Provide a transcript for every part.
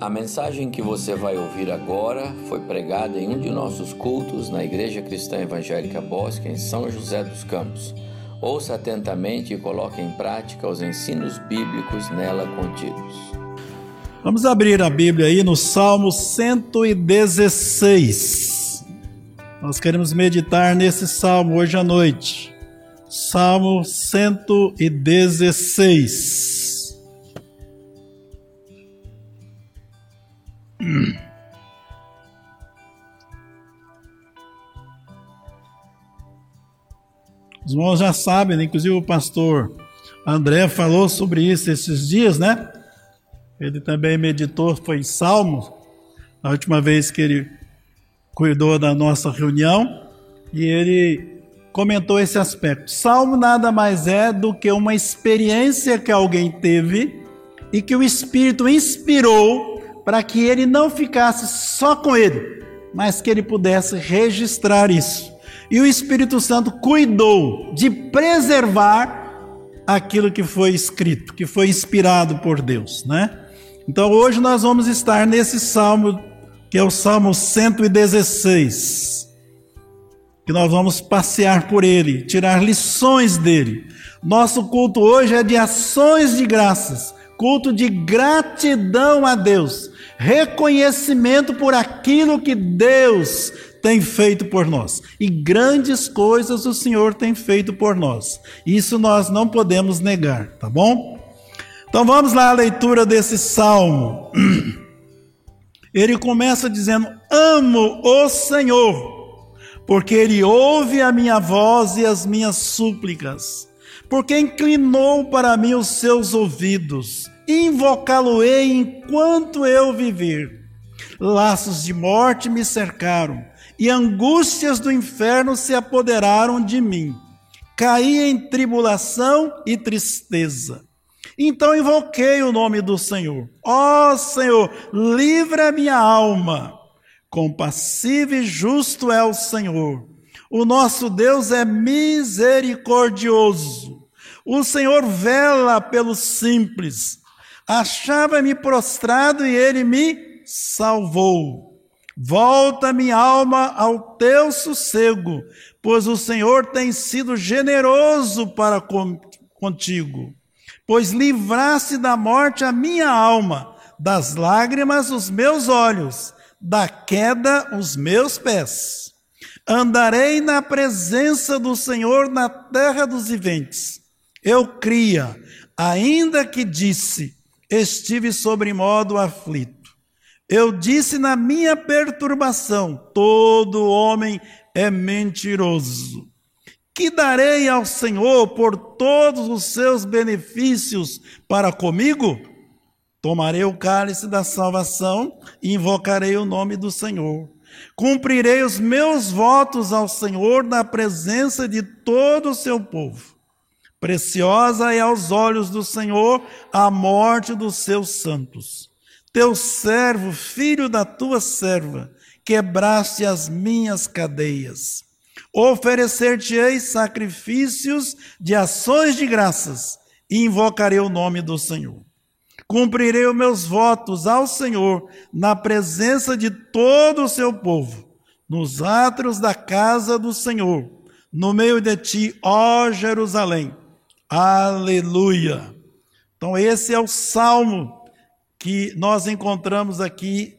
A mensagem que você vai ouvir agora foi pregada em um de nossos cultos na Igreja Cristã Evangélica Bosque, em São José dos Campos. Ouça atentamente e coloque em prática os ensinos bíblicos nela contidos. Vamos abrir a Bíblia aí no Salmo 116. Nós queremos meditar nesse salmo hoje à noite. Salmo 116. Os irmãos já sabem, né? inclusive o pastor André falou sobre isso esses dias, né? Ele também meditou, foi em Salmos, a última vez que ele cuidou da nossa reunião, e ele comentou esse aspecto. Salmo nada mais é do que uma experiência que alguém teve e que o Espírito inspirou para que ele não ficasse só com ele, mas que ele pudesse registrar isso. E o Espírito Santo cuidou de preservar aquilo que foi escrito, que foi inspirado por Deus, né? Então hoje nós vamos estar nesse salmo, que é o Salmo 116, que nós vamos passear por ele, tirar lições dele. Nosso culto hoje é de ações de graças, culto de gratidão a Deus reconhecimento por aquilo que Deus tem feito por nós. E grandes coisas o Senhor tem feito por nós. Isso nós não podemos negar, tá bom? Então vamos lá à leitura desse salmo. Ele começa dizendo: Amo o Senhor, porque Ele ouve a minha voz e as minhas súplicas, porque inclinou para mim os seus ouvidos invocá-lo-ei enquanto eu viver. Laços de morte me cercaram, e angústias do inferno se apoderaram de mim. Caí em tribulação e tristeza. Então invoquei o nome do Senhor. Ó oh, Senhor, livra minha alma. Compassivo e justo é o Senhor. O nosso Deus é misericordioso. O Senhor vela pelos simples Achava-me prostrado e ele me salvou. Volta minha alma ao teu sossego, pois o Senhor tem sido generoso para contigo. Pois livraste da morte a minha alma, das lágrimas os meus olhos, da queda os meus pés. Andarei na presença do Senhor na terra dos viventes. Eu cria, ainda que disse, estive sobre modo aflito. Eu disse na minha perturbação: todo homem é mentiroso. Que darei ao Senhor por todos os seus benefícios para comigo? Tomarei o cálice da salvação e invocarei o nome do Senhor. Cumprirei os meus votos ao Senhor na presença de todo o seu povo. Preciosa é aos olhos do Senhor a morte dos seus santos. Teu servo, filho da tua serva, quebraste as minhas cadeias. Oferecer-te-ei sacrifícios de ações de graças e invocarei o nome do Senhor. Cumprirei os meus votos ao Senhor na presença de todo o seu povo, nos átrios da casa do Senhor, no meio de ti, ó Jerusalém Aleluia! Então, esse é o salmo que nós encontramos aqui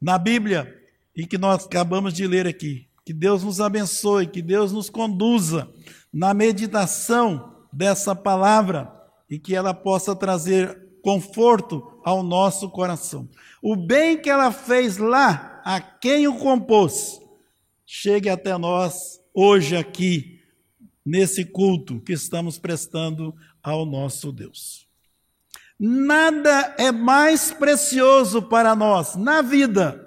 na Bíblia e que nós acabamos de ler aqui. Que Deus nos abençoe, que Deus nos conduza na meditação dessa palavra e que ela possa trazer conforto ao nosso coração. O bem que ela fez lá, a quem o compôs, chegue até nós hoje aqui nesse culto que estamos prestando ao nosso Deus. Nada é mais precioso para nós na vida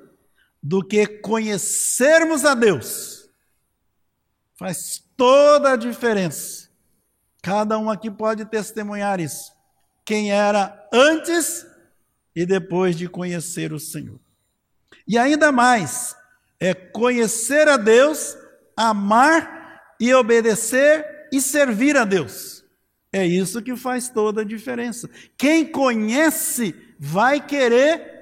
do que conhecermos a Deus. Faz toda a diferença. Cada um aqui pode testemunhar isso. Quem era antes e depois de conhecer o Senhor. E ainda mais, é conhecer a Deus, amar e obedecer e servir a Deus. É isso que faz toda a diferença. Quem conhece vai querer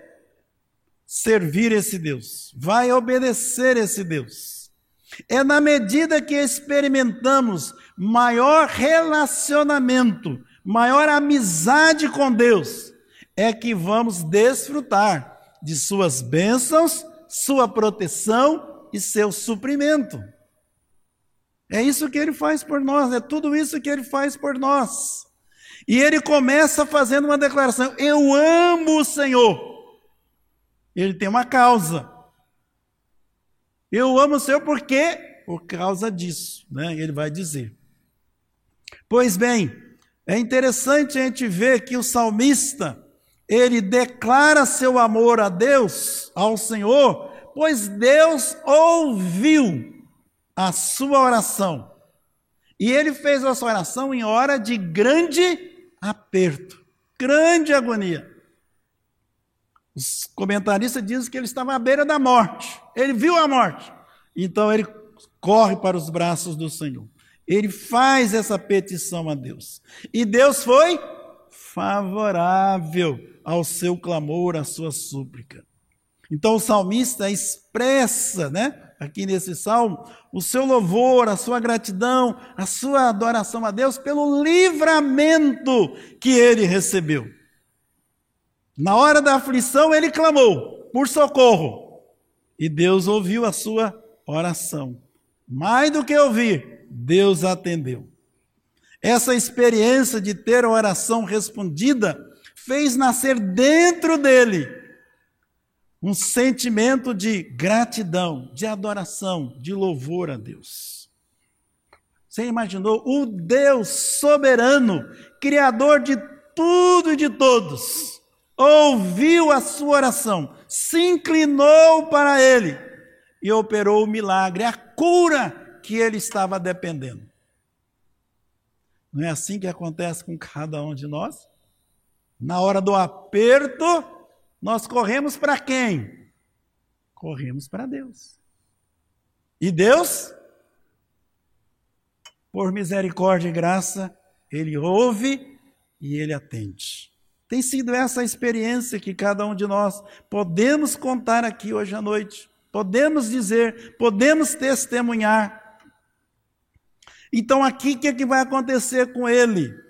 servir esse Deus, vai obedecer esse Deus. É na medida que experimentamos maior relacionamento, maior amizade com Deus, é que vamos desfrutar de suas bênçãos, sua proteção e seu suprimento. É isso que ele faz por nós, é tudo isso que ele faz por nós. E ele começa fazendo uma declaração: Eu amo o Senhor. Ele tem uma causa. Eu amo o Senhor por quê? Por causa disso, né? Ele vai dizer. Pois bem, é interessante a gente ver que o salmista, ele declara seu amor a Deus, ao Senhor, pois Deus ouviu a sua oração. E ele fez essa oração em hora de grande aperto, grande agonia. Os comentaristas dizem que ele estava à beira da morte. Ele viu a morte. Então ele corre para os braços do Senhor. Ele faz essa petição a Deus. E Deus foi favorável ao seu clamor, à sua súplica. Então o salmista expressa, né, aqui nesse salmo, o seu louvor, a sua gratidão, a sua adoração a Deus pelo livramento que ele recebeu. Na hora da aflição, ele clamou por socorro. E Deus ouviu a sua oração. Mais do que ouvir, Deus atendeu. Essa experiência de ter a oração respondida fez nascer dentro dele um sentimento de gratidão, de adoração, de louvor a Deus. Você imaginou o Deus soberano, criador de tudo e de todos, ouviu a sua oração, se inclinou para ele e operou o milagre, a cura que ele estava dependendo. Não é assim que acontece com cada um de nós? Na hora do aperto, nós corremos para quem? Corremos para Deus. E Deus, por misericórdia e graça, Ele ouve e Ele atende. Tem sido essa a experiência que cada um de nós podemos contar aqui hoje à noite, podemos dizer, podemos testemunhar. Então, aqui o que, é que vai acontecer com ele?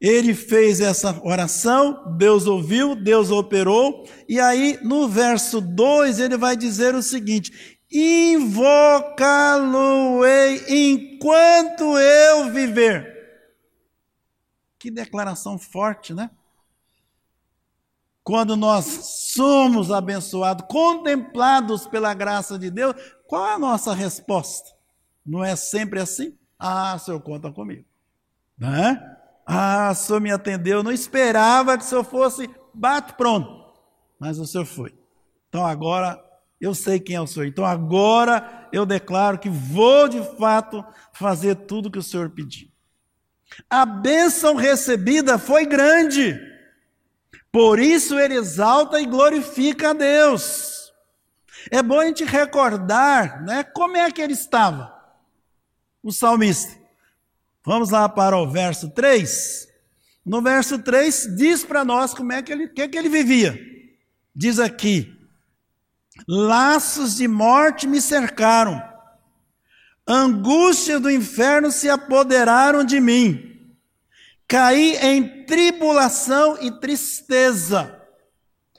Ele fez essa oração, Deus ouviu, Deus operou, e aí no verso 2 ele vai dizer o seguinte: Invocá-lo-ei enquanto eu viver. Que declaração forte, né? Quando nós somos abençoados, contemplados pela graça de Deus, qual é a nossa resposta? Não é sempre assim? Ah, senhor conta comigo. Né? Ah, o senhor me atendeu, não esperava que o senhor fosse bate pronto. Mas o senhor foi. Então agora eu sei quem é o senhor. Então agora eu declaro que vou de fato fazer tudo que o senhor pediu. A bênção recebida foi grande. Por isso ele exalta e glorifica a Deus. É bom a gente recordar, né, como é que ele estava, o salmista. Vamos lá para o verso 3. No verso 3 diz para nós como é que ele, que, que ele vivia. Diz aqui: Laços de morte me cercaram, angústias do inferno se apoderaram de mim caí em tribulação e tristeza.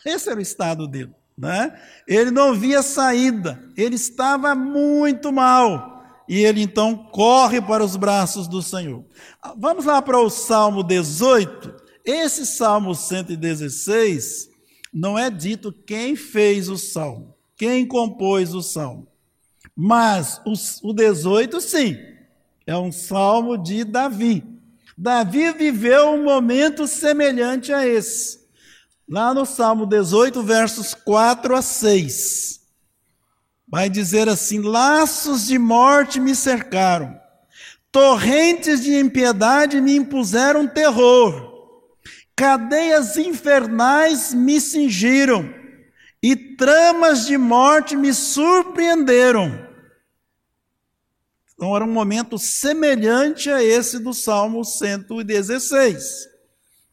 Esse era o estado dele. Né? Ele não via saída, ele estava muito mal. E ele então corre para os braços do Senhor. Vamos lá para o Salmo 18. Esse Salmo 116 não é dito quem fez o salmo, quem compôs o salmo. Mas o, o 18, sim, é um salmo de Davi. Davi viveu um momento semelhante a esse. Lá no Salmo 18, versos 4 a 6. Vai dizer assim: Laços de morte me cercaram, torrentes de impiedade me impuseram terror, cadeias infernais me cingiram, e tramas de morte me surpreenderam. Então era um momento semelhante a esse do Salmo 116.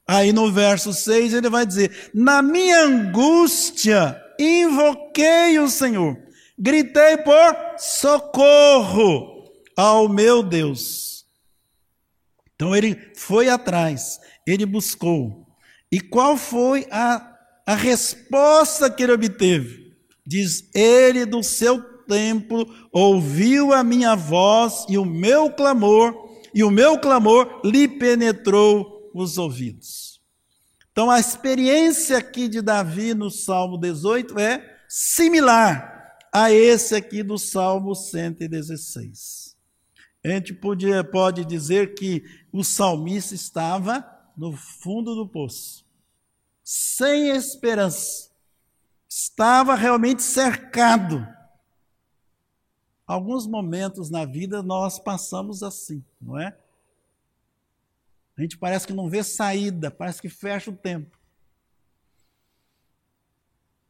Aí no verso 6 ele vai dizer: Na minha angústia invoquei o Senhor, gritei por socorro ao meu Deus. Então ele foi atrás, ele buscou. E qual foi a, a resposta que ele obteve? Diz: Ele do seu templo ouviu a minha voz e o meu clamor, e o meu clamor lhe penetrou os ouvidos. Então a experiência aqui de Davi no Salmo 18 é similar a esse aqui do Salmo 116. A gente podia, pode dizer que o salmista estava no fundo do poço, sem esperança, estava realmente cercado. Alguns momentos na vida nós passamos assim, não é? A gente parece que não vê saída, parece que fecha o tempo.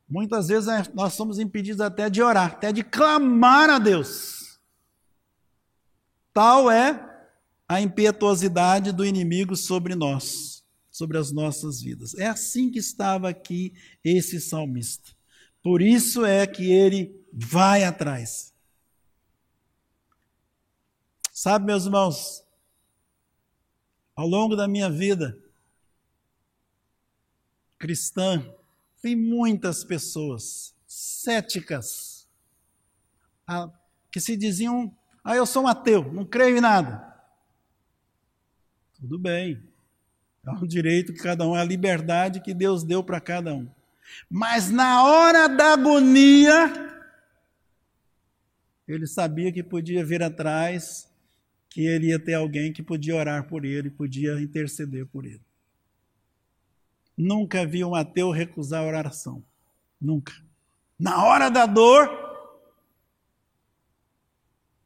Muitas vezes é, nós somos impedidos até de orar, até de clamar a Deus. Tal é a impetuosidade do inimigo sobre nós, sobre as nossas vidas. É assim que estava aqui esse salmista. Por isso é que ele vai atrás. Sabe, meus irmãos, ao longo da minha vida cristã, tem muitas pessoas céticas ah, que se diziam: Ah, eu sou um ateu, não creio em nada. Tudo bem, é um direito que cada um, é a liberdade que Deus deu para cada um. Mas na hora da agonia, ele sabia que podia vir atrás, que ele ia ter alguém que podia orar por ele, podia interceder por ele. Nunca vi um ateu recusar a oração. Nunca. Na hora da dor,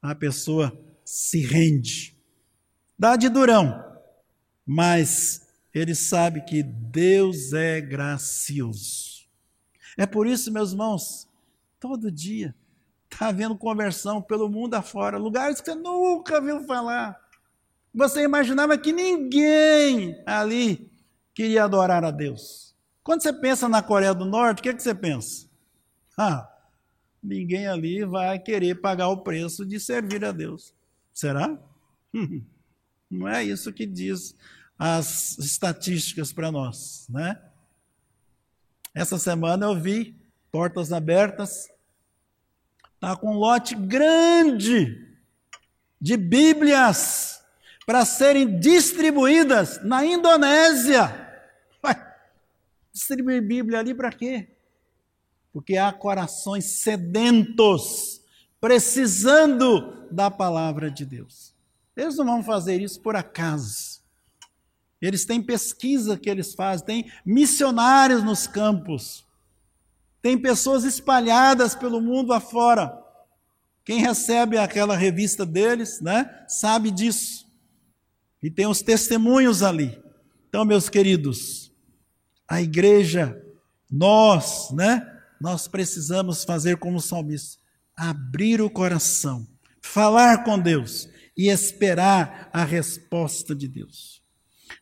a pessoa se rende. Dá de durão, mas ele sabe que Deus é gracioso. É por isso, meus irmãos, todo dia está havendo conversão pelo mundo afora, lugares que você nunca viu falar. Você imaginava que ninguém ali queria adorar a Deus. Quando você pensa na Coreia do Norte, o que, é que você pensa? Ah, ninguém ali vai querer pagar o preço de servir a Deus. Será? Não é isso que diz as estatísticas para nós, né? Essa semana eu vi portas abertas, tá com um lote grande de Bíblias para serem distribuídas na Indonésia. Distribuir Bíblia ali para quê? Porque há corações sedentos, precisando da palavra de Deus. Eles não vão fazer isso por acaso. Eles têm pesquisa que eles fazem, tem missionários nos campos, tem pessoas espalhadas pelo mundo afora. Quem recebe aquela revista deles, né, sabe disso. E tem os testemunhos ali. Então, meus queridos, a igreja, nós, né? Nós precisamos fazer como o salmista, abrir o coração, falar com Deus e esperar a resposta de Deus.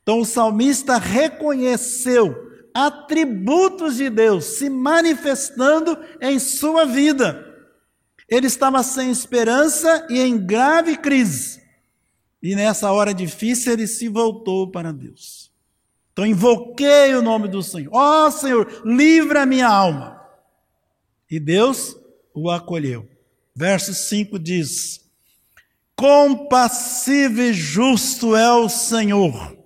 Então o salmista reconheceu atributos de Deus se manifestando em sua vida. Ele estava sem esperança e em grave crise. E nessa hora difícil ele se voltou para Deus. Então invoquei o nome do Senhor. Ó oh, Senhor, livra a minha alma. E Deus o acolheu. Verso 5 diz: Compassivo e justo é o Senhor.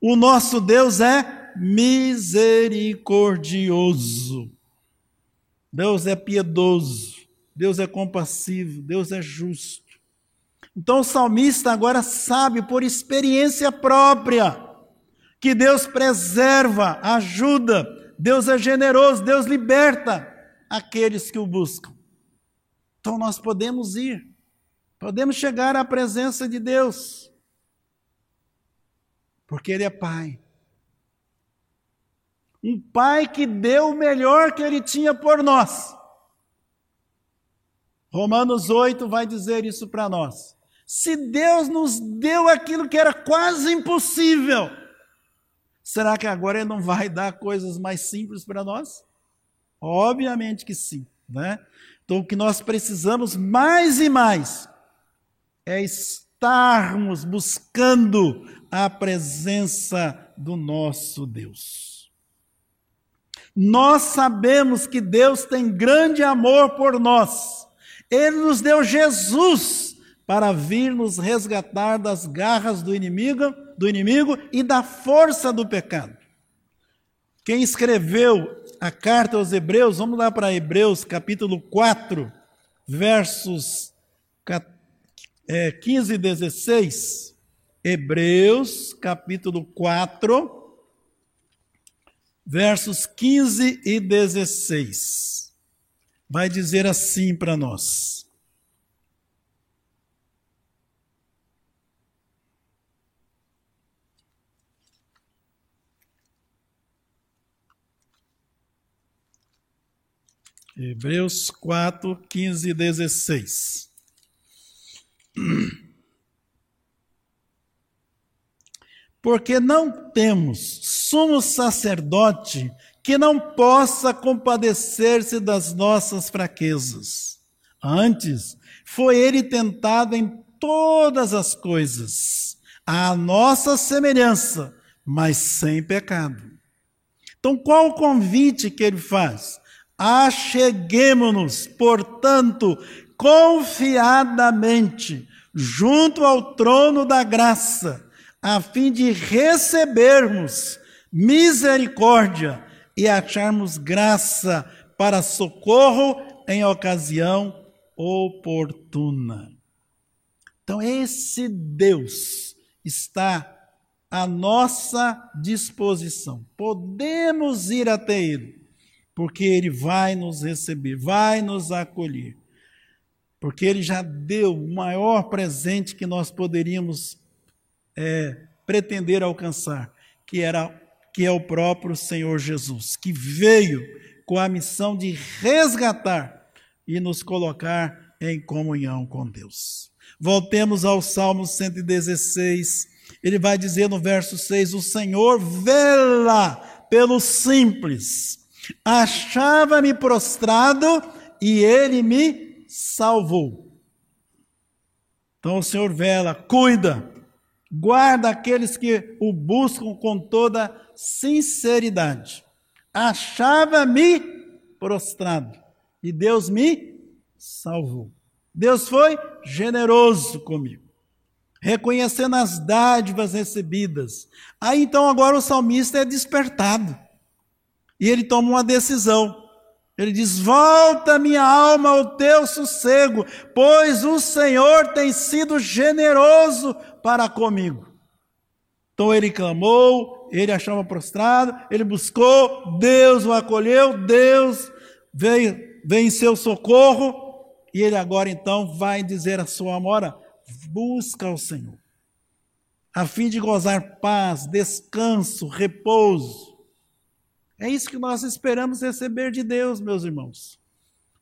O nosso Deus é misericordioso. Deus é piedoso. Deus é compassivo. Deus é justo. Então o salmista agora sabe por experiência própria que Deus preserva, ajuda, Deus é generoso, Deus liberta aqueles que o buscam. Então nós podemos ir, podemos chegar à presença de Deus, porque Ele é Pai. Um Pai que deu o melhor que Ele tinha por nós. Romanos 8 vai dizer isso para nós. Se Deus nos deu aquilo que era quase impossível, Será que agora ele não vai dar coisas mais simples para nós? Obviamente que sim, né? Então o que nós precisamos mais e mais é estarmos buscando a presença do nosso Deus. Nós sabemos que Deus tem grande amor por nós. Ele nos deu Jesus para vir nos resgatar das garras do inimigo, do inimigo e da força do pecado. Quem escreveu a carta aos Hebreus, vamos lá para Hebreus capítulo 4, versos 15 é, e 16. Hebreus capítulo 4, versos 15 e 16. Vai dizer assim para nós. Hebreus 4, 15 e 16. Porque não temos sumo sacerdote que não possa compadecer-se das nossas fraquezas. Antes, foi ele tentado em todas as coisas, à nossa semelhança, mas sem pecado. Então, qual o convite que ele faz? Acheguemo-nos, portanto, confiadamente junto ao trono da graça, a fim de recebermos misericórdia e acharmos graça para socorro em ocasião oportuna. Então, esse Deus está à nossa disposição. Podemos ir até Ele porque Ele vai nos receber, vai nos acolher. Porque Ele já deu o maior presente que nós poderíamos é, pretender alcançar, que, era, que é o próprio Senhor Jesus, que veio com a missão de resgatar e nos colocar em comunhão com Deus. Voltemos ao Salmo 116. Ele vai dizer no verso 6: O Senhor vela pelo simples Achava-me prostrado e ele me salvou. Então o Senhor vela, cuida, guarda aqueles que o buscam com toda sinceridade. Achava-me prostrado e Deus me salvou. Deus foi generoso comigo, reconhecendo as dádivas recebidas. Aí então agora o salmista é despertado. E ele toma uma decisão. Ele diz: Volta minha alma ao teu sossego, pois o Senhor tem sido generoso para comigo. Então ele clamou, ele achava prostrado, ele buscou, Deus o acolheu, Deus veio, veio em seu socorro, e ele agora então vai dizer a sua amora: busca o Senhor, a fim de gozar paz, descanso, repouso. É isso que nós esperamos receber de Deus, meus irmãos.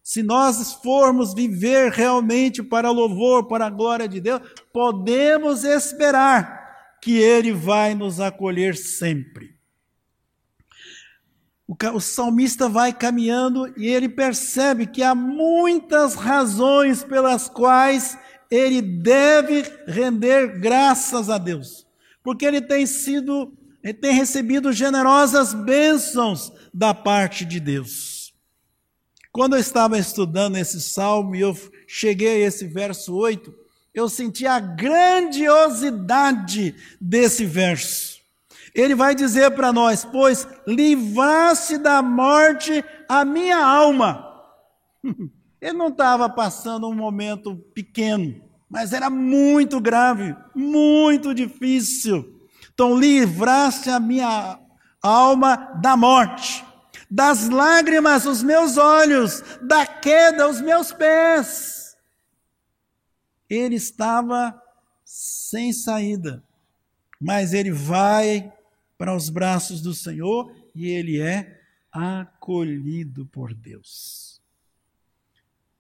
Se nós formos viver realmente para louvor, para a glória de Deus, podemos esperar que Ele vai nos acolher sempre. O salmista vai caminhando e ele percebe que há muitas razões pelas quais ele deve render graças a Deus, porque ele tem sido ele tem recebido generosas bênçãos da parte de Deus. Quando eu estava estudando esse salmo e eu cheguei a esse verso 8, eu senti a grandiosidade desse verso. Ele vai dizer para nós: Pois livrasse da morte a minha alma. Ele não estava passando um momento pequeno, mas era muito grave, muito difícil. Então, livraste a minha alma da morte, das lágrimas os meus olhos, da queda os meus pés. Ele estava sem saída, mas ele vai para os braços do Senhor e ele é acolhido por Deus.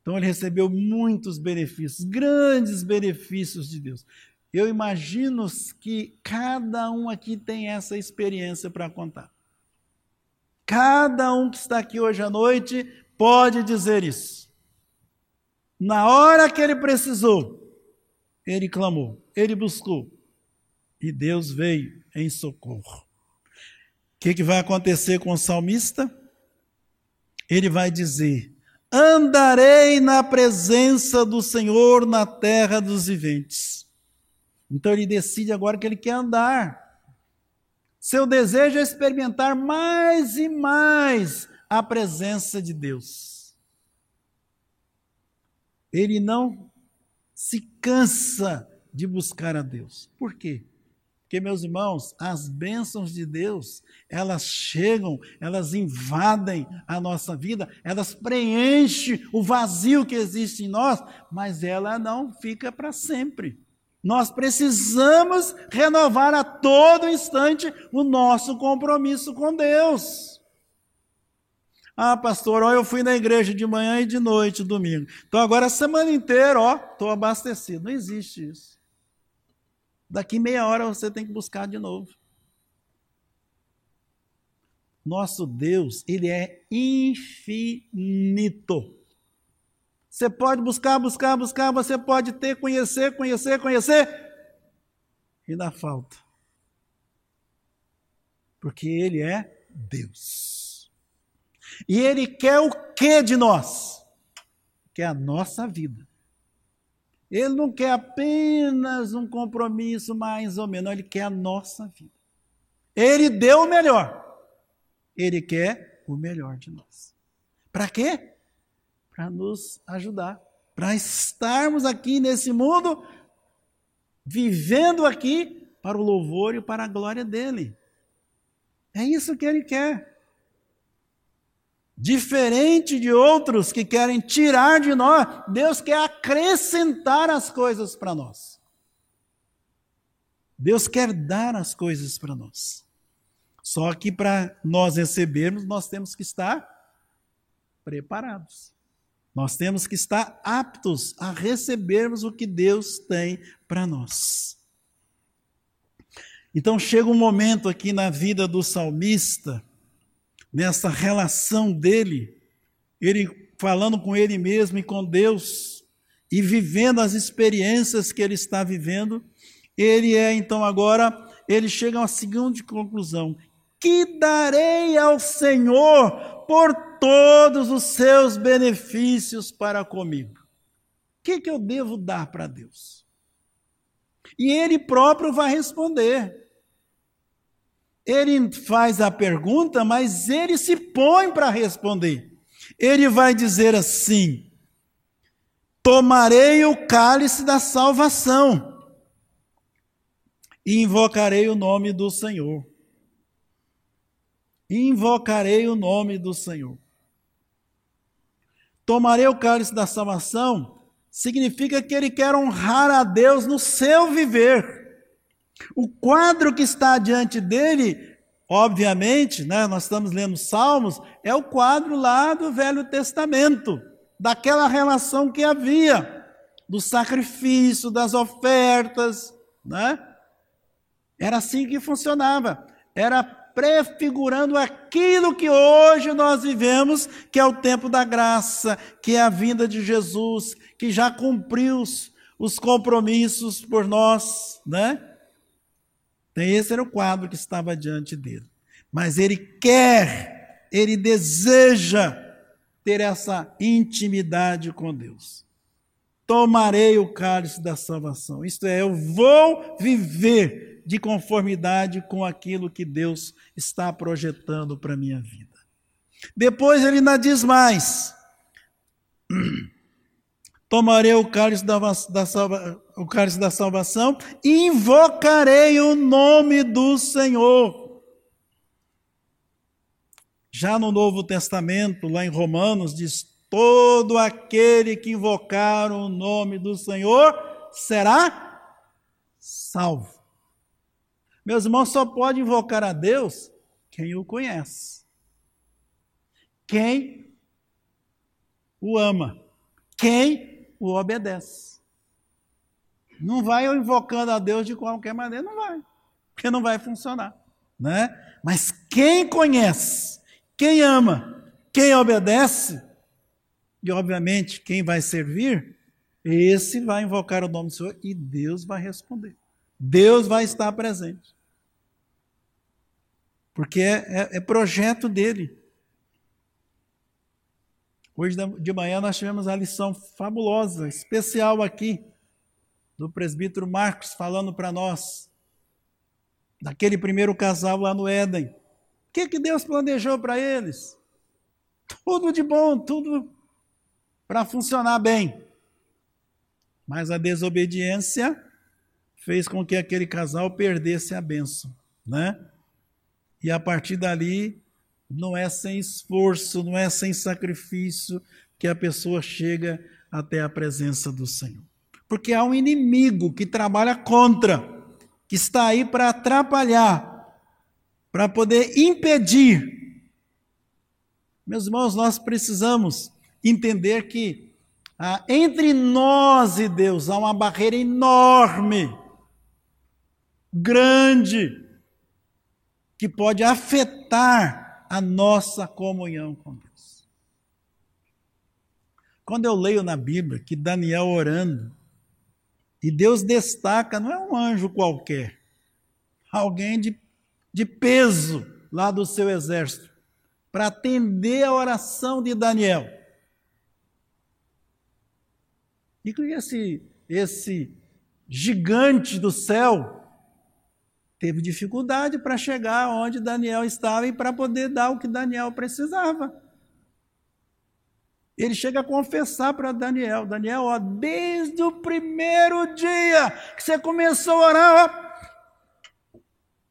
Então ele recebeu muitos benefícios, grandes benefícios de Deus Eu imagino que cada um aqui tem essa experiência para contar. Cada um que está aqui hoje à noite pode dizer isso. Na hora que ele precisou, ele clamou, ele buscou, e Deus veio em socorro. O que, que vai acontecer com o salmista? Ele vai dizer: Andarei na presença do Senhor na terra dos viventes. Então ele decide agora que ele quer andar. Seu desejo é experimentar mais e mais a presença de Deus. Ele não se cansa de buscar a Deus. Por quê? Porque, meus irmãos, as bênçãos de Deus, elas chegam, elas invadem a nossa vida, elas preenchem o vazio que existe em nós, mas ela não fica para sempre. Nós precisamos renovar a todo instante o nosso compromisso com Deus. Ah, pastor, ó, eu fui na igreja de manhã e de noite, domingo. Então agora a semana inteira, ó, estou abastecido. Não existe isso. Daqui meia hora você tem que buscar de novo. Nosso Deus, ele é infinito. Você pode buscar, buscar, buscar, você pode ter, conhecer, conhecer, conhecer, e dá falta. Porque ele é Deus. E ele quer o que de nós? Quer a nossa vida. Ele não quer apenas um compromisso mais ou menos, ele quer a nossa vida. Ele deu o melhor. Ele quer o melhor de nós. Para quê? Para nos ajudar, para estarmos aqui nesse mundo, vivendo aqui para o louvor e para a glória dele. É isso que ele quer. Diferente de outros que querem tirar de nós, Deus quer acrescentar as coisas para nós. Deus quer dar as coisas para nós. Só que para nós recebermos, nós temos que estar preparados. Nós temos que estar aptos a recebermos o que Deus tem para nós. Então chega um momento aqui na vida do salmista nessa relação dele, ele falando com ele mesmo e com Deus, e vivendo as experiências que ele está vivendo, ele é então agora, ele chega a uma seguinte conclusão: que darei ao Senhor por todos os seus benefícios para comigo? O que, que eu devo dar para Deus? E ele próprio vai responder. Ele faz a pergunta, mas ele se põe para responder. Ele vai dizer assim: Tomarei o cálice da salvação e invocarei o nome do Senhor. Invocarei o nome do Senhor. Tomarei o cálice da salvação significa que ele quer honrar a Deus no seu viver. O quadro que está diante dele, obviamente, né, nós estamos lendo Salmos, é o quadro lá do Velho Testamento, daquela relação que havia, do sacrifício, das ofertas, né? Era assim que funcionava. Era prefigurando aquilo que hoje nós vivemos, que é o tempo da graça, que é a vinda de Jesus, que já cumpriu os, os compromissos por nós, né? Então, esse era o quadro que estava diante dele. Mas ele quer, ele deseja ter essa intimidade com Deus. Tomarei o cálice da salvação. Isto é, eu vou viver de conformidade com aquilo que Deus está projetando para a minha vida. Depois ele ainda diz mais: tomarei o cálice da, da, salva, o cálice da salvação e invocarei o nome do Senhor. Já no Novo Testamento, lá em Romanos, diz: todo aquele que invocar o nome do Senhor será salvo. Meus irmãos, só pode invocar a Deus quem o conhece, quem o ama, quem o obedece. Não vai invocando a Deus de qualquer maneira, não vai. Porque não vai funcionar, né? Mas quem conhece, quem ama, quem obedece, e obviamente quem vai servir, esse vai invocar o nome do Senhor e Deus vai responder. Deus vai estar presente. Porque é, é, é projeto dele. Hoje de manhã nós tivemos a lição fabulosa, especial aqui, do presbítero Marcos falando para nós, daquele primeiro casal lá no Éden. O que, que Deus planejou para eles? Tudo de bom, tudo para funcionar bem. Mas a desobediência fez com que aquele casal perdesse a bênção, né? E a partir dali, não é sem esforço, não é sem sacrifício que a pessoa chega até a presença do Senhor. Porque há um inimigo que trabalha contra, que está aí para atrapalhar, para poder impedir. Meus irmãos, nós precisamos entender que ah, entre nós e Deus há uma barreira enorme, grande, que pode afetar a nossa comunhão com Deus. Quando eu leio na Bíblia que Daniel orando, e Deus destaca, não é um anjo qualquer, alguém de, de peso lá do seu exército, para atender a oração de Daniel. E que esse, esse gigante do céu teve dificuldade para chegar onde Daniel estava e para poder dar o que Daniel precisava. Ele chega a confessar para Daniel: Daniel, ó, desde o primeiro dia que você começou a orar, ó,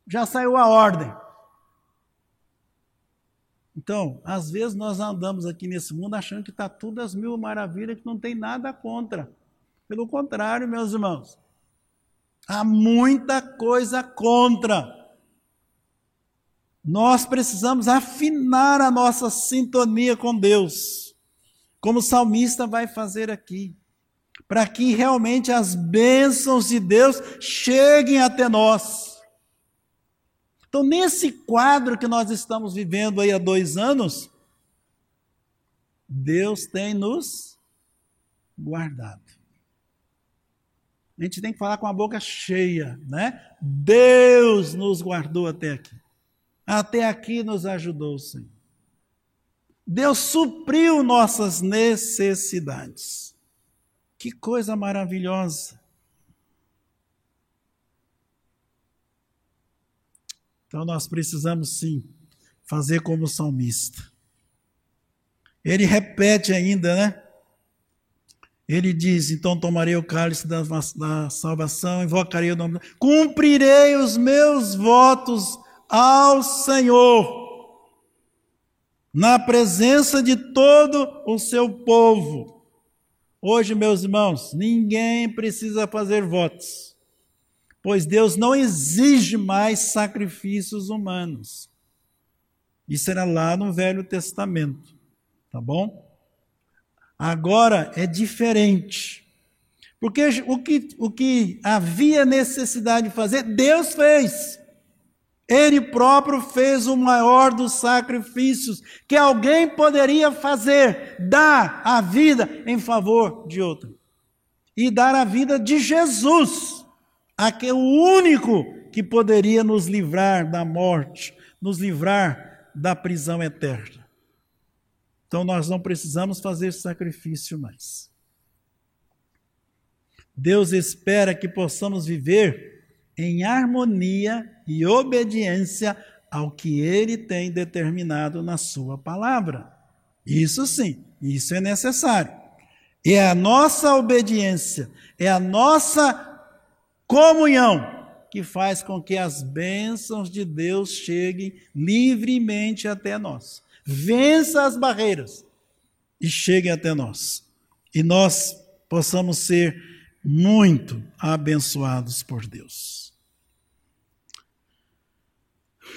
já saiu a ordem. Então, às vezes nós andamos aqui nesse mundo achando que está tudo às mil maravilhas, que não tem nada contra. Pelo contrário, meus irmãos, há muita coisa contra. Nós precisamos afinar a nossa sintonia com Deus, como o salmista vai fazer aqui, para que realmente as bênçãos de Deus cheguem até nós. Então, nesse quadro que nós estamos vivendo aí há dois anos, Deus tem nos guardado. A gente tem que falar com a boca cheia, né? Deus nos guardou até aqui. Até aqui nos ajudou, Senhor. Deus supriu nossas necessidades. Que coisa maravilhosa. Então nós precisamos sim fazer como o salmista. Ele repete ainda, né? Ele diz: Então tomarei o cálice da, da salvação, invocarei o nome, cumprirei os meus votos ao Senhor, na presença de todo o seu povo. Hoje, meus irmãos, ninguém precisa fazer votos pois Deus não exige mais sacrifícios humanos. Isso era lá no Velho Testamento, tá bom? Agora é diferente. Porque o que, o que havia necessidade de fazer, Deus fez. Ele próprio fez o maior dos sacrifícios que alguém poderia fazer, dar a vida em favor de outro. E dar a vida de Jesus aquele único que poderia nos livrar da morte, nos livrar da prisão eterna. Então nós não precisamos fazer sacrifício mais. Deus espera que possamos viver em harmonia e obediência ao que Ele tem determinado na Sua palavra. Isso sim, isso é necessário. É a nossa obediência, é a nossa comunhão que faz com que as bênçãos de Deus cheguem livremente até nós. Vença as barreiras e chegue até nós. E nós possamos ser muito abençoados por Deus.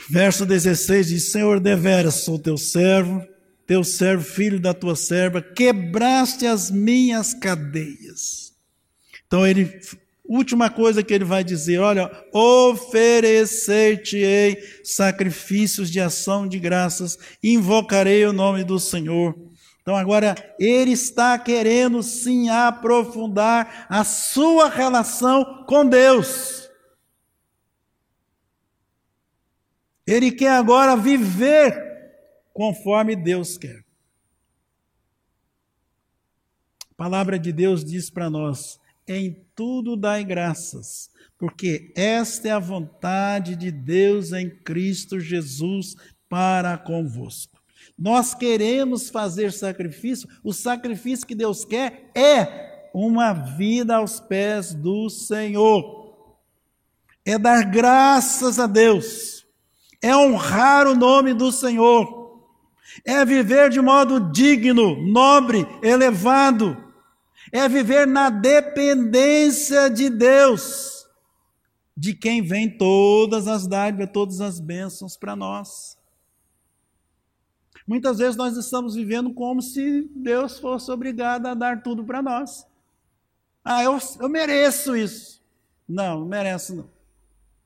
Verso 16 diz: Senhor, deveras sou teu servo, teu servo, filho da tua serva, quebraste as minhas cadeias. Então ele Última coisa que ele vai dizer: olha, oferecer-te-ei sacrifícios de ação de graças, invocarei o nome do Senhor. Então, agora, ele está querendo sim aprofundar a sua relação com Deus. Ele quer agora viver conforme Deus quer. A palavra de Deus diz para nós: em tudo dai graças, porque esta é a vontade de Deus em Cristo Jesus para convosco. Nós queremos fazer sacrifício, o sacrifício que Deus quer é uma vida aos pés do Senhor. É dar graças a Deus, é honrar o nome do Senhor, é viver de modo digno, nobre, elevado, é viver na dependência de Deus, de quem vem todas as dádivas, todas as bênçãos para nós. Muitas vezes nós estamos vivendo como se Deus fosse obrigado a dar tudo para nós. Ah, eu, eu mereço isso. Não, não merece não.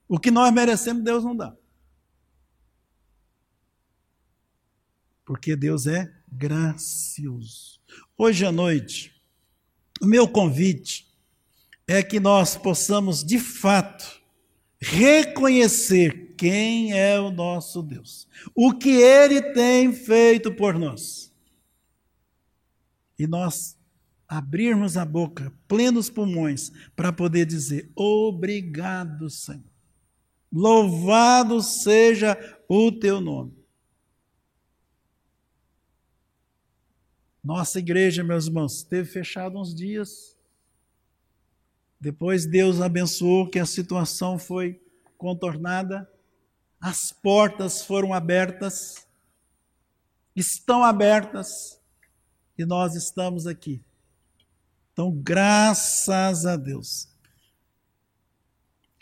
O que nós merecemos, Deus não dá. Porque Deus é gracioso. Hoje à noite, o meu convite é que nós possamos, de fato, reconhecer quem é o nosso Deus, o que Ele tem feito por nós. E nós abrirmos a boca, plenos pulmões, para poder dizer: Obrigado, Senhor. Louvado seja o teu nome. Nossa igreja, meus irmãos, teve fechado uns dias. Depois Deus abençoou que a situação foi contornada, as portas foram abertas, estão abertas e nós estamos aqui. Então, graças a Deus.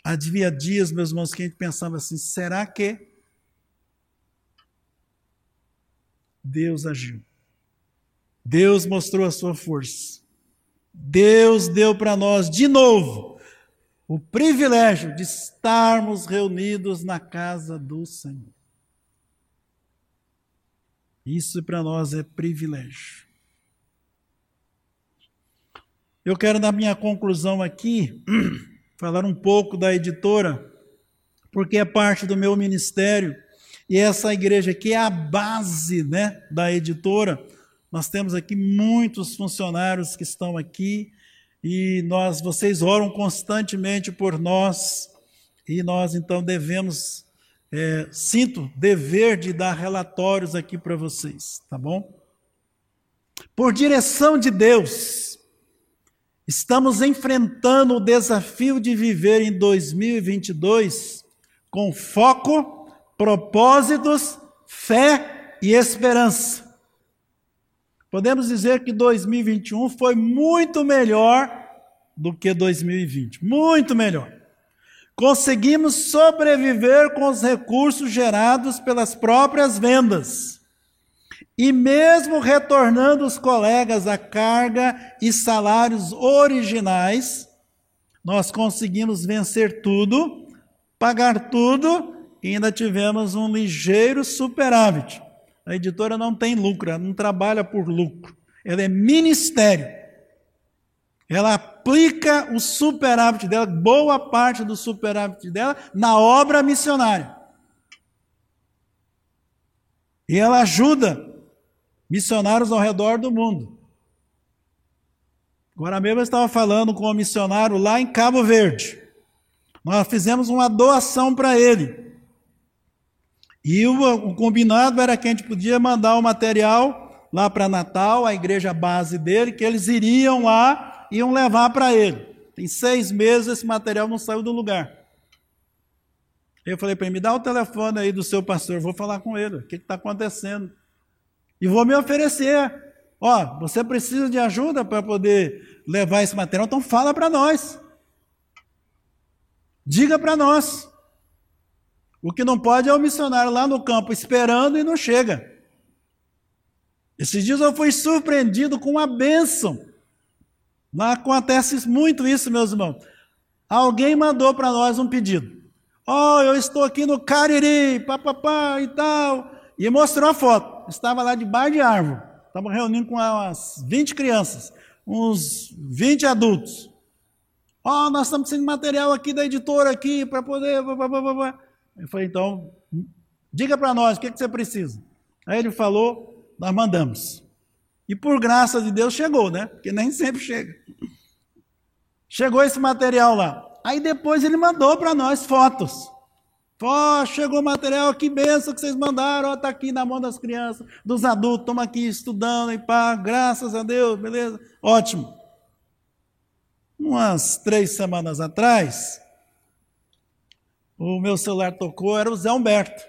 Havia dias, meus irmãos, que a gente pensava assim: será que Deus agiu? Deus mostrou a sua força. Deus deu para nós de novo o privilégio de estarmos reunidos na casa do Senhor. Isso para nós é privilégio. Eu quero, na minha conclusão aqui, falar um pouco da editora, porque é parte do meu ministério, e essa igreja aqui é a base né, da editora nós temos aqui muitos funcionários que estão aqui e nós, vocês oram constantemente por nós e nós então devemos, é, sinto dever de dar relatórios aqui para vocês, tá bom? Por direção de Deus, estamos enfrentando o desafio de viver em 2022 com foco, propósitos, fé e esperança. Podemos dizer que 2021 foi muito melhor do que 2020. Muito melhor. Conseguimos sobreviver com os recursos gerados pelas próprias vendas. E mesmo retornando os colegas à carga e salários originais, nós conseguimos vencer tudo, pagar tudo e ainda tivemos um ligeiro superávit. A editora não tem lucro, ela não trabalha por lucro. Ela é ministério. Ela aplica o superávit dela, boa parte do superávit dela, na obra missionária. E ela ajuda missionários ao redor do mundo. Agora mesmo eu estava falando com um missionário lá em Cabo Verde. Nós fizemos uma doação para ele. E o, o combinado era que a gente podia mandar o material lá para Natal, a igreja base dele, que eles iriam lá, iam levar para ele. Tem seis meses esse material não saiu do lugar. Eu falei para ele, me dá o telefone aí do seu pastor, vou falar com ele, o que está acontecendo. E vou me oferecer. Ó, você precisa de ajuda para poder levar esse material, então fala para nós. Diga para nós. O que não pode é o missionário lá no campo esperando e não chega. Esses dias eu fui surpreendido com uma bênção. Lá acontece muito isso, meus irmãos. alguém mandou para nós um pedido. Oh, eu estou aqui no Cariri, papapá e tal. E mostrou a foto. Estava lá debaixo de árvore. Estava reunindo com umas 20 crianças, uns 20 adultos. Oh, nós estamos sem material aqui da editora aqui para poder. Eu falei, então, diga para nós o que, que você precisa. Aí ele falou, nós mandamos. E por graça de Deus chegou, né? Porque nem sempre chega. Chegou esse material lá. Aí depois ele mandou para nós fotos. Ó, chegou o material, que benção que vocês mandaram, ó, tá aqui na mão das crianças, dos adultos, estamos aqui estudando e pá, graças a Deus, beleza? Ótimo. Umas três semanas atrás, o meu celular tocou, era o Zé Humberto.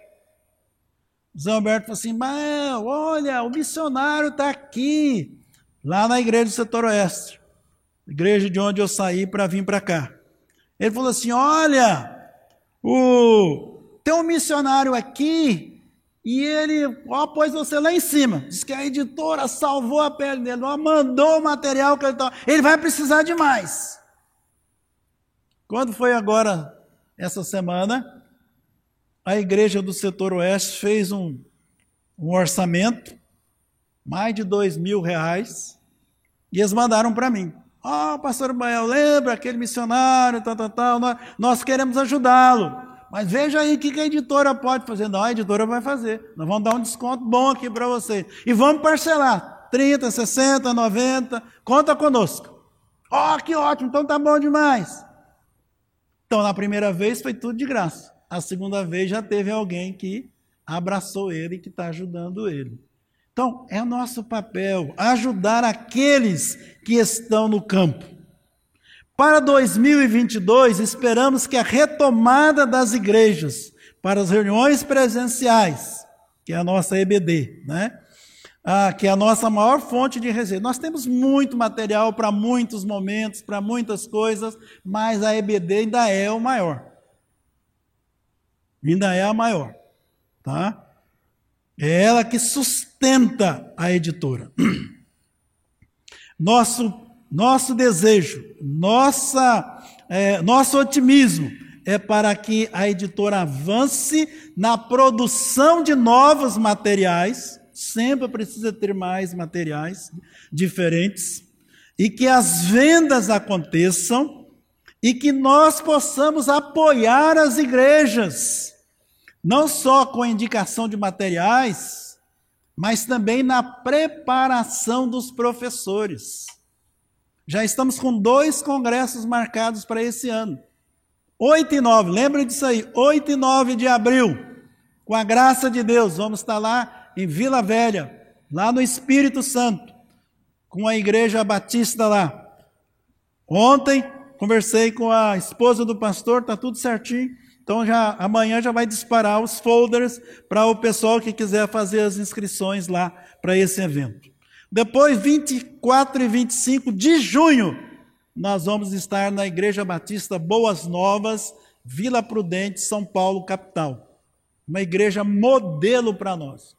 O Zé Humberto falou assim: Mas olha, o missionário está aqui, lá na igreja do setor oeste, igreja de onde eu saí para vir para cá. Ele falou assim: Olha, o, tem um missionário aqui e ele, ó, pôs você lá em cima. Diz que a editora salvou a pele dele, ó, mandou o material que ele tá. Ele vai precisar de mais. Quando foi agora, essa semana, a igreja do setor oeste fez um, um orçamento, mais de dois mil reais, e eles mandaram para mim. Ó, oh, pastor Bael, lembra aquele missionário, tal, tal, tal, nós, nós queremos ajudá-lo. Mas veja aí o que a editora pode fazer. Não, a editora vai fazer. Nós vamos dar um desconto bom aqui para você. E vamos parcelar. 30, 60, 90. Conta conosco. Ó, oh, que ótimo, então tá bom demais. Então, na primeira vez foi tudo de graça. A segunda vez já teve alguém que abraçou ele e que está ajudando ele. Então, é nosso papel ajudar aqueles que estão no campo. Para 2022, esperamos que a retomada das igrejas para as reuniões presenciais, que é a nossa EBD, né? Ah, que é a nossa maior fonte de receita. Nós temos muito material para muitos momentos, para muitas coisas, mas a EBD ainda é o maior. Ainda é a maior, tá? É ela que sustenta a editora. Nosso nosso desejo, nossa, é, nosso otimismo é para que a editora avance na produção de novos materiais, sempre precisa ter mais materiais diferentes, e que as vendas aconteçam e que nós possamos apoiar as igrejas, não só com a indicação de materiais, mas também na preparação dos professores. Já estamos com dois congressos marcados para esse ano. 8 e 9, lembra disso aí, 8 e 9 de abril, com a graça de Deus, vamos estar lá em Vila Velha, lá no Espírito Santo, com a igreja batista lá. Ontem conversei com a esposa do pastor, tá tudo certinho. Então já amanhã já vai disparar os folders para o pessoal que quiser fazer as inscrições lá para esse evento. Depois, 24 e 25 de junho, nós vamos estar na Igreja Batista Boas Novas, Vila Prudente, São Paulo, capital. Uma igreja modelo para nós.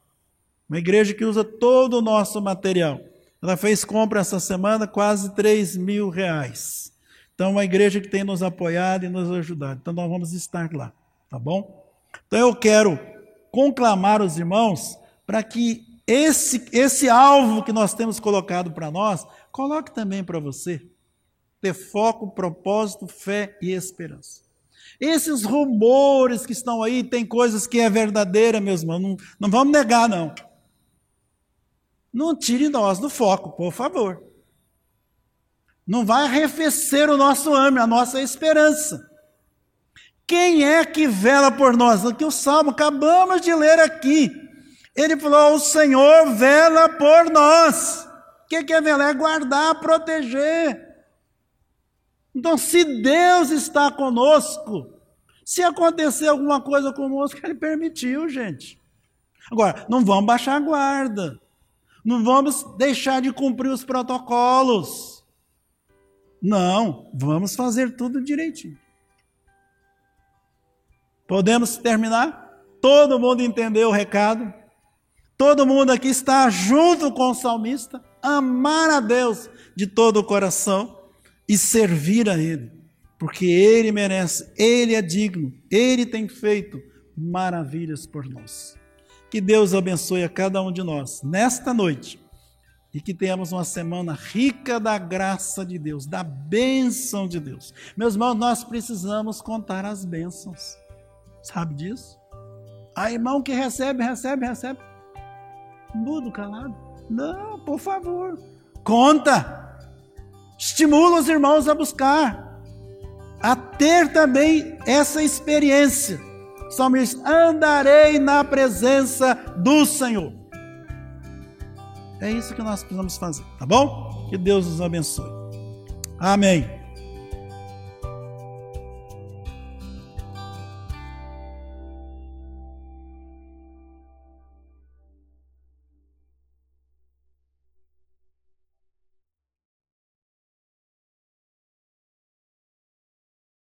Uma igreja que usa todo o nosso material. Ela fez compra essa semana, quase 3 mil reais. Então, uma igreja que tem nos apoiado e nos ajudado. Então, nós vamos estar lá, tá bom? Então, eu quero conclamar os irmãos para que esse, esse alvo que nós temos colocado para nós, coloque também para você. Ter foco, propósito, fé e esperança. Esses rumores que estão aí, tem coisas que é verdadeira, meus irmãos, não, não vamos negar, não. Não tire nós do foco, por favor. Não vai arrefecer o nosso ânimo, a nossa esperança. Quem é que vela por nós? Aqui o Salmo, acabamos de ler aqui. Ele falou: O Senhor vela por nós. O que é velar? É guardar, proteger. Então, se Deus está conosco, se acontecer alguma coisa conosco, Ele permitiu, gente. Agora, não vamos baixar a guarda. Não vamos deixar de cumprir os protocolos. Não, vamos fazer tudo direitinho. Podemos terminar? Todo mundo entendeu o recado? Todo mundo aqui está junto com o salmista, amar a Deus de todo o coração e servir a Ele. porque Ele merece, Ele é digno, Ele tem feito maravilhas por nós. Que Deus abençoe a cada um de nós nesta noite e que tenhamos uma semana rica da graça de Deus, da bênção de Deus. Meus irmãos, nós precisamos contar as bênçãos. Sabe disso? A irmão que recebe, recebe, recebe. Mudo calado. Não, por favor. Conta. Estimula os irmãos a buscar. A ter também essa experiência. Salmista, andarei na presença do Senhor. É isso que nós precisamos fazer, tá bom? Que Deus nos abençoe. Amém.